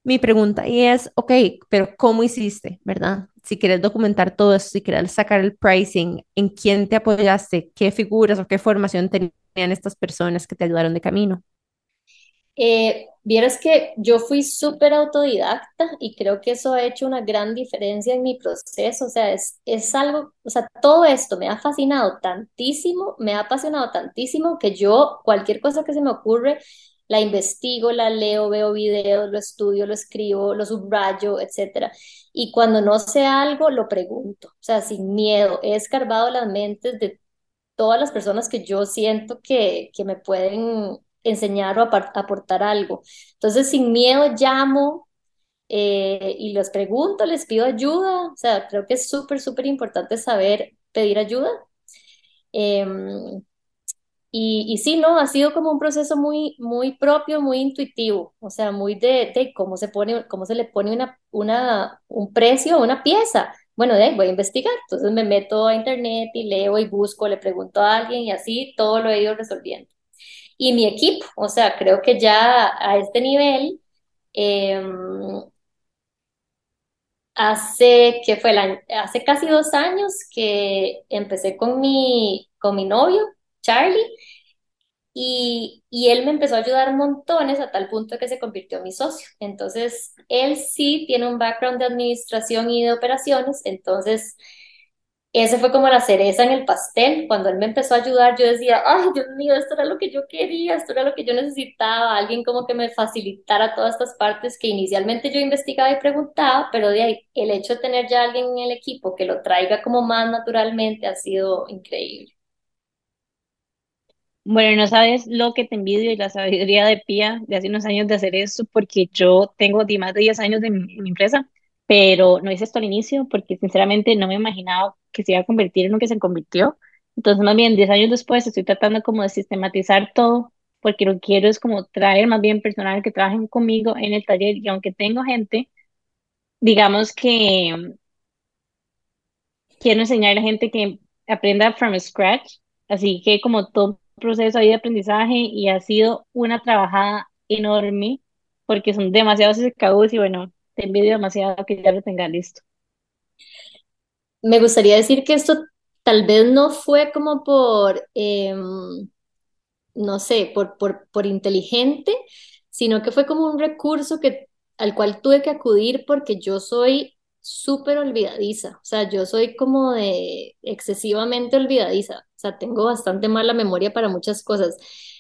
mi pregunta ahí es, ok, pero ¿cómo hiciste, verdad? Si quieres documentar todo eso, si quieres sacar el pricing, ¿en quién te apoyaste? ¿Qué figuras o qué formación tenían estas personas que te ayudaron de camino? Eh, vieras que yo fui súper autodidacta y creo que eso ha hecho una gran diferencia en mi proceso. O sea, es, es algo, o sea, todo esto me ha fascinado tantísimo, me ha apasionado tantísimo que yo cualquier cosa que se me ocurre, la investigo, la leo, veo videos, lo estudio, lo escribo, lo subrayo, etc. Y cuando no sé algo, lo pregunto, o sea, sin miedo. He escarbado las mentes de todas las personas que yo siento que, que me pueden enseñar o aportar algo. Entonces, sin miedo llamo eh, y les pregunto, les pido ayuda. O sea, creo que es súper, súper importante saber pedir ayuda. Em, y, y, sí, ¿no? Ha sido como un proceso muy, muy propio, muy intuitivo, o sea, muy de, de cómo se pone, cómo se le pone una, una, un precio a una pieza. Bueno, de, voy a investigar, entonces me meto a internet y leo y busco, le pregunto a alguien y así todo lo he ido resolviendo y mi equipo. O sea, creo que ya a este nivel, em, hace, que fue hace casi dos años que empecé con mi, con mi novio, Charlie, y, y, él me empezó a ayudar montones a tal punto que se convirtió en mi socio. Entonces, él sí tiene un background de administración y de operaciones, entonces ese fue como la cereza en el pastel. Cuando él me empezó a ayudar, yo decía, ay, Dios mío, esto era lo que yo quería, esto era lo que yo necesitaba, alguien como que me facilitara todas estas partes que inicialmente yo investigaba y preguntaba, pero de ahí el hecho de tener ya alguien en el equipo que lo traiga como más naturalmente ha sido increíble. Bueno, no sabes lo que te envidio y la sabiduría de Pía de hace unos años de hacer esto, porque yo tengo más de 10 años de mi empresa, pero no hice esto al inicio porque sinceramente no me imaginaba que se iba a convertir en lo que se convirtió. Entonces, más bien, 10 años después estoy tratando como de sistematizar todo, porque lo quiero es como traer más bien personal que trabajen conmigo en el taller y aunque tengo gente, digamos que quiero enseñar a la gente que aprenda from scratch, así que como todo un proceso ahí de aprendizaje y ha sido una trabajada enorme porque son demasiados SKUs y bueno, te envidio demasiado que ya lo tengas listo. Me gustaría decir que esto tal vez no fue como por, em, no sé, por, por, por inteligente, sino que fue como un recurso que, al cual tuve que acudir porque yo soy súper olvidadiza, o sea, yo soy como de excesivamente olvidadiza, o sea, tengo bastante mala memoria para muchas cosas.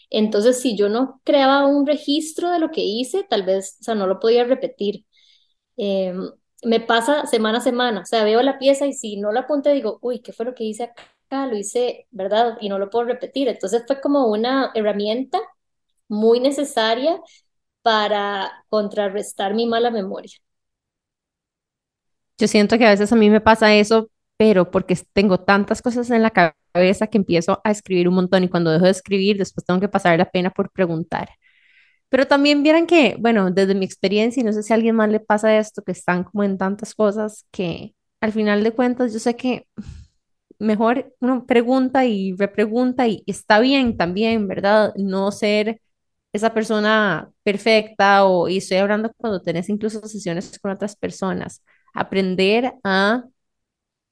Entonces, si yo no creaba un registro de lo que hice, tal vez, o sea, no lo podía repetir. Eh, me pasa semana a semana, o sea, veo la pieza y si no la apunté, digo, uy, ¿qué fue lo que hice acá? Lo hice, ¿verdad? Y no lo puedo repetir. Entonces fue como una herramienta muy necesaria para contrarrestar mi mala memoria. Yo siento que a veces a mí me pasa eso, pero porque tengo tantas cosas en la cabeza que empiezo a escribir un montón y cuando dejo de escribir, después tengo que pasar la pena por preguntar. Pero también vieran que, bueno, desde mi experiencia, y no sé si a alguien más le pasa esto, que están como en tantas cosas que al final de cuentas yo sé que mejor uno pregunta y repregunta y está bien también, ¿verdad? No ser esa persona perfecta o, y estoy hablando cuando tenés incluso sesiones con otras personas, aprender a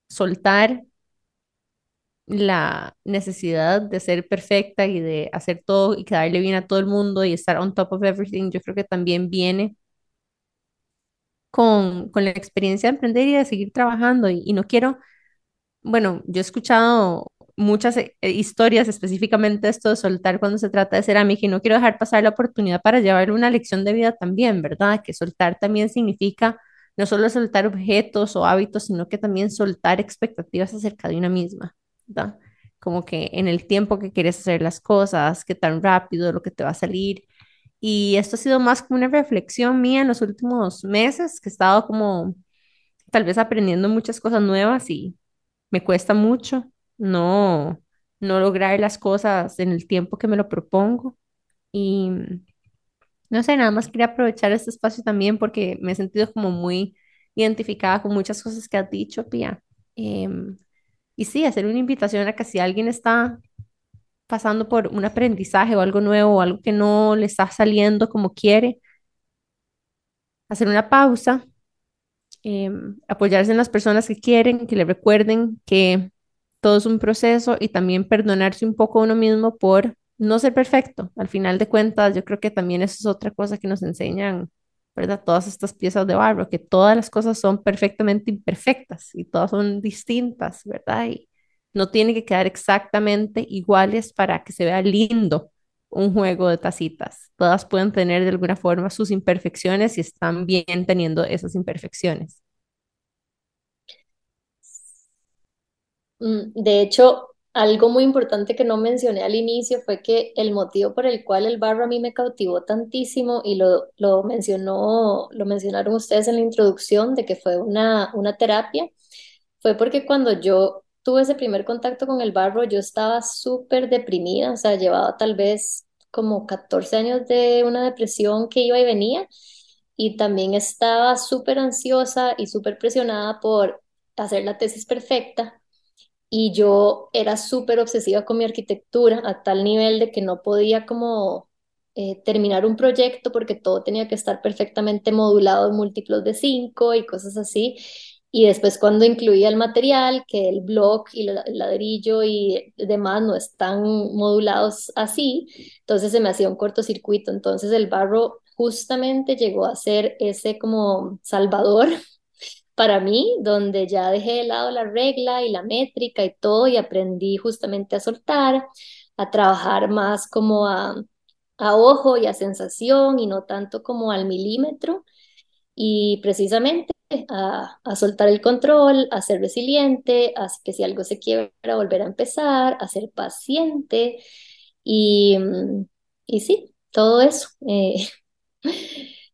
soltar la necesidad de ser perfecta y de hacer todo y quedarle bien a todo el mundo y estar on top of everything, yo creo que también viene con, con la experiencia de emprender y de seguir trabajando. Y, no quiero, bueno, yo he escuchado muchas eh, historias, específicamente esto de soltar cuando se trata de cerámica y no quiero dejar pasar la oportunidad para llevarle una lección de vida también, ¿verdad? Que soltar también significa no solo soltar objetos o hábitos, sino que también soltar expectativas acerca de una misma, ¿verdad? Como que en el tiempo que quieres hacer las cosas, qué tan rápido, lo que te va a salir. Y esto ha sido más como una reflexión mía en los últimos meses, que he estado como tal vez aprendiendo muchas cosas nuevas y me cuesta mucho no, no lograr las cosas en el tiempo que me lo propongo. Y no sé, nada más quería aprovechar este espacio también porque me he sentido como muy identificada con muchas cosas que has dicho, Pía. Em, y sí, hacer una invitación a que si alguien está pasando por un aprendizaje o algo nuevo o algo que no le está saliendo como quiere, hacer una pausa, em, apoyarse en las personas que quieren, que le recuerden que todo es un proceso y también perdonarse un poco a uno mismo por no ser perfecto. Al final de cuentas, yo creo que también eso es otra cosa que nos enseñan, ¿verdad? Todas estas piezas de barro, que todas las cosas son perfectamente imperfectas y todas son distintas, ¿verdad? Y no tiene que quedar exactamente iguales para que se vea lindo un juego de tacitas. Todas pueden tener de alguna forma sus imperfecciones y están bien teniendo esas imperfecciones. Mm, De hecho, algo muy importante que no mencioné al inicio fue que el motivo por el cual el barro a mí me cautivó tantísimo y lo, lo mencionó, lo mencionaron ustedes en la introducción de que fue una, una terapia, fue porque cuando yo tuve ese primer contacto con el barro, yo estaba súper deprimida, o sea, llevaba tal vez como 14 años de una depresión que iba y venía y también estaba súper ansiosa y súper presionada por hacer la tesis perfecta y yo era súper obsesiva con mi arquitectura a tal nivel de que no podía como eh, terminar un proyecto porque todo tenía que estar perfectamente modulado en múltiplos de cinco y cosas así. Y después cuando incluía el material, que el block y el ladrillo y demás no están modulados así, entonces se me hacía un cortocircuito. Entonces el barro justamente llegó a ser ese como salvador para mí, donde ya dejé de lado la regla y la métrica y todo y aprendí justamente a soltar, a trabajar más como a, ojo y a sensación y no tanto como al milímetro y precisamente a, a, soltar el control, a ser resiliente, a que si algo se quiebra, volver a empezar, a ser paciente y, y sí, todo eso. Eh,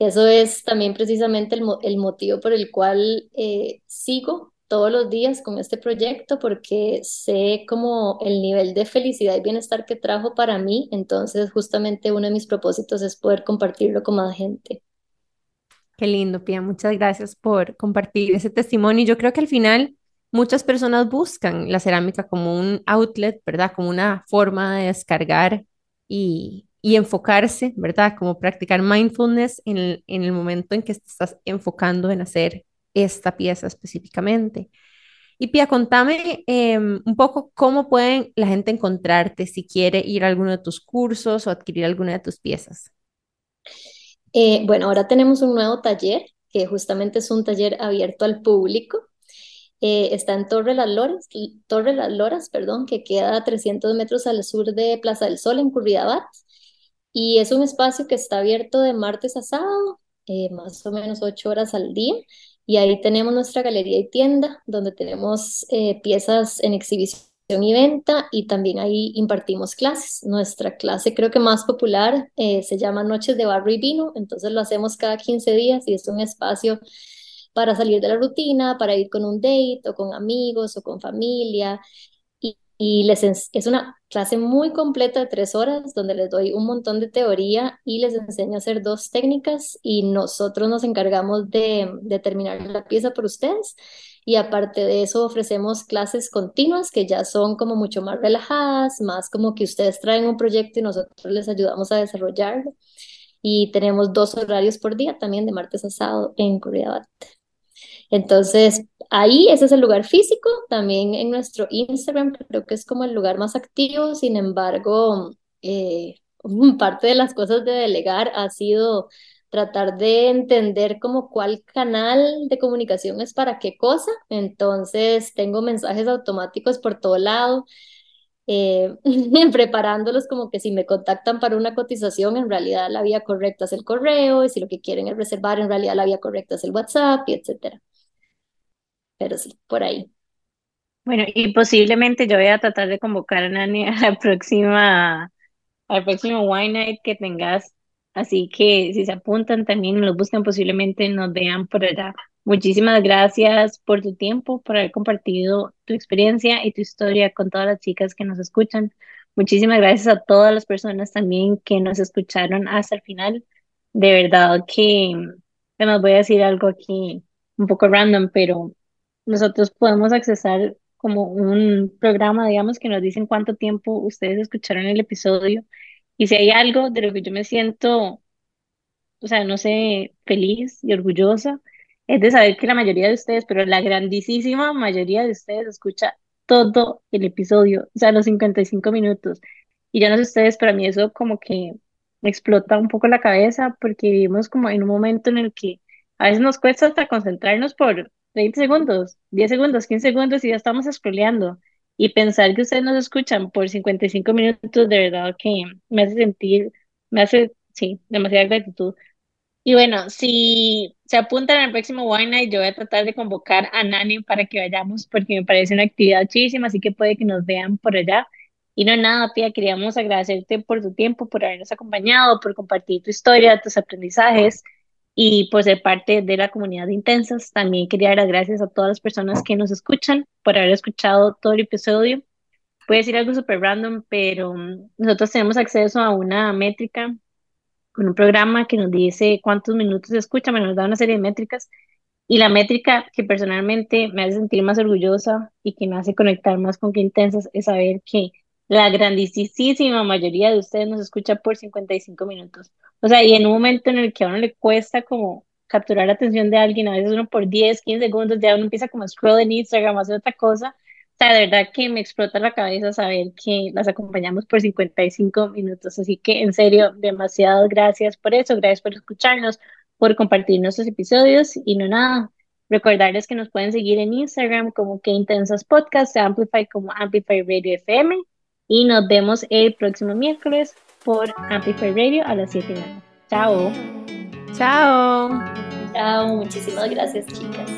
eso es también precisamente el, el motivo por el cual eh, sigo todos los días con este proyecto porque sé como el nivel de felicidad y bienestar que trajo para mí, entonces justamente uno de mis propósitos es poder compartirlo con más gente. Qué lindo, Pia. Muchas gracias por compartir ese testimonio. Yo creo que al final muchas personas buscan la cerámica como un outlet, ¿verdad? Como una forma de descargar y, y enfocarse, ¿verdad? Como practicar mindfulness en el, en el momento en que estás enfocando en hacer esta pieza específicamente. Y Pia, contame em, un poco cómo pueden la gente encontrarte si quiere ir a alguno de tus cursos o adquirir alguna de tus piezas. Eh, bueno, ahora tenemos un nuevo taller, que justamente es un taller abierto al público. Eh, está en Torre Las Loras, Torre Las Loras, perdón, que queda a 300 metros al sur de Plaza del Sol, en Curridabat. Y es un espacio que está abierto de martes a sábado, eh, más o menos ocho horas al día. Y ahí tenemos nuestra galería y tienda, donde tenemos piezas en exhibición y venta y también ahí impartimos clases. Nuestra clase creo que más popular eh, se llama Noches de Barro y Vino, entonces lo hacemos cada 15 días y es un espacio para salir de la rutina, para ir con un date o con amigos o con familia. Y, les es una clase muy completa de tres horas donde les doy un montón de teoría y les enseño a hacer dos técnicas y nosotros nos encargamos de, de terminar la pieza por ustedes y aparte de eso ofrecemos clases continuas que ya son como mucho más relajadas, más como que ustedes traen un proyecto y nosotros les ayudamos a desarrollarlo. Y tenemos dos horarios por día también de martes a sábado en Corea Entonces, ahí ese es el lugar físico, también en nuestro Instagram creo que es como el lugar más activo, sin embargo, eh, parte de las cosas de delegar ha sido tratar de entender como cuál canal de comunicación es para qué cosa. Entonces tengo mensajes automáticos por todo lado, eh, preparándolos como que si me contactan para una cotización, en realidad la vía correcta es el correo, y si lo que quieren es reservar, en realidad la vía correcta es el WhatsApp, y. Pero sí, por ahí. Bueno, y posiblemente yo voy a tratar de convocar a Nani a la próxima, al próximo Wine Night que tengas Así que si se apuntan también, los buscan, posiblemente nos vean por allá. Muchísimas gracias por tu tiempo, por haber compartido tu experiencia y tu historia con todas las chicas que nos escuchan. Muchísimas gracias a todas las personas también que nos escucharon hasta el final. De verdad que, además voy a decir algo aquí un poco random, pero nosotros podemos accesar como un programa, digamos, que nos dicen cuánto tiempo ustedes escucharon el episodio y si hay algo de lo que yo me siento, o sea, no sé, feliz y orgullosa, es de saber que la mayoría de ustedes, pero la grandísima mayoría de ustedes escucha todo el episodio, o sea, los 55 minutos. Y ya no sé ustedes, pero a mí eso como que me explota un poco la cabeza porque vivimos como en un momento en el que a veces nos cuesta hasta concentrarnos por 30 segundos, 10 segundos, 15 segundos y ya estamos scrolleando. Y pensar que ustedes nos escuchan por 55 minutos, de verdad que me hace sentir, me hace, sí, demasiada gratitud. Y bueno, si se apuntan al próximo Wine Night, yo voy a tratar de convocar a Nani para que vayamos, porque me parece una actividad chidísima, así que puede que nos vean por allá. Y no nada, Pia, queríamos agradecerte por tu tiempo, por habernos acompañado, por compartir tu historia, tus aprendizajes y por ser parte de la comunidad de Intensas. También quería dar las gracias a todas las personas que nos escuchan por haber escuchado todo el episodio. Voy decir algo súper random, pero mm, nosotros tenemos acceso a una métrica con un programa que nos dice cuántos minutos se escucha, nos da una serie de métricas. Y la métrica que personalmente me hace sentir más orgullosa y que me hace conectar más con que intensas es saber que la grandísima mayoría de ustedes nos escucha por 55 minutos. O sea, y en un momento en el que a uno le cuesta como capturar la atención de alguien, a veces uno por 10, 15 segundos ya uno empieza como a scroll en Instagram, a hacer otra cosa. O sea, de verdad que me explota la cabeza saber que las acompañamos por 55 minutos. Así que, en serio, demasiadas gracias por eso. Gracias por escucharnos, por compartir nuestros episodios. Y no nada, Recordarles que nos pueden seguir en Instagram como que Intensas Podcast, Amplify como Amplify Radio FM y nos vemos el próximo miércoles por Amplify Radio a las 7 y media. Chao. Chao. Chao, muchísimas gracias chicas.